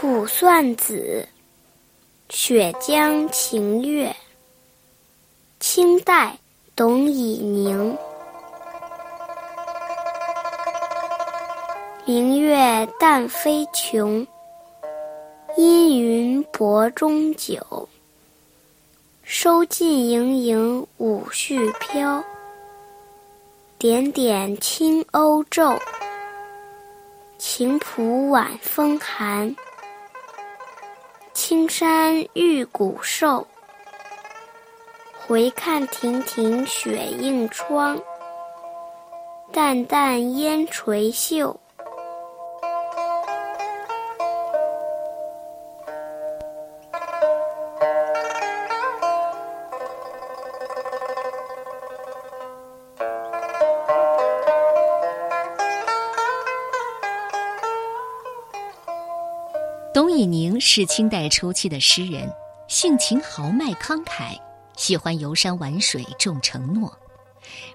卜算子·雪江晴月，清代董以宁。明月淡飞琼，阴云薄中酒。收尽盈盈五絮飘，点点青鸥骤。晴浦晚风寒，青山玉骨瘦。回看亭亭雪映窗，淡淡烟垂袖。董以宁是清代初期的诗人，性情豪迈慷慨，喜欢游山玩水，重承诺，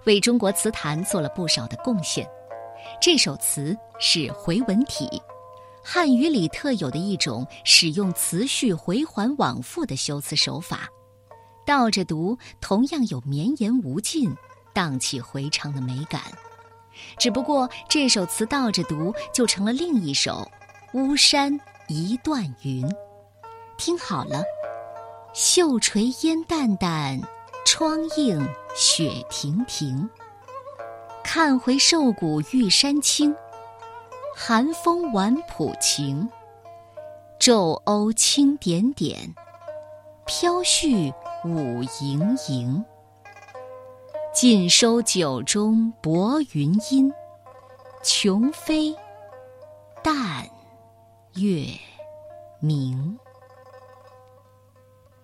为中国词坛做了不少的贡献。这首词是回文体，汉语里特有的一种使用词序回环往复的修辞手法。倒着读同样有绵延无尽、荡气回肠的美感，只不过这首词倒着读就成了另一首《巫山》。一段云，听好了。袖垂烟淡淡，窗映雪亭亭。看回瘦骨玉山青，寒风晚浦晴。骤鸥轻点点，飘絮舞盈盈。尽收酒中薄云阴，琼飞淡。月明。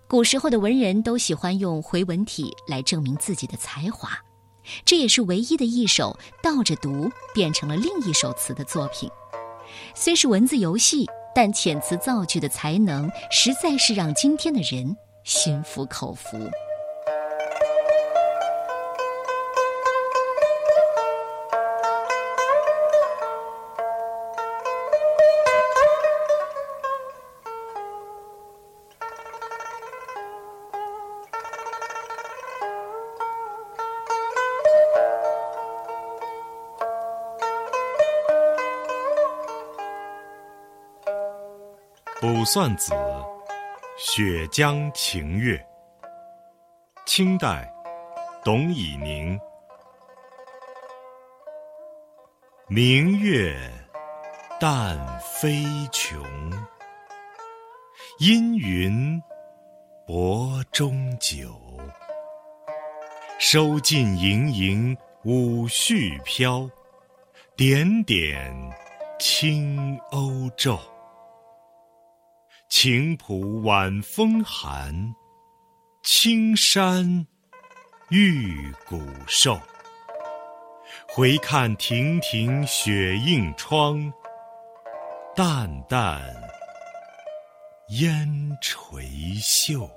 古时候的文人都喜欢用回文体来证明自己的才华，这也是唯一的一首倒着读变成了另一首词的作品。虽是文字游戏，但遣词造句的才能实在是让今天的人心服口服。卜算子·雪江晴月，清代，董以宁。明月淡飞琼，阴云薄中酒。收尽盈盈五絮飘，点点青鸥骤。晴浦晚风寒，青山玉骨瘦。回看亭亭雪映窗，淡淡烟垂袖。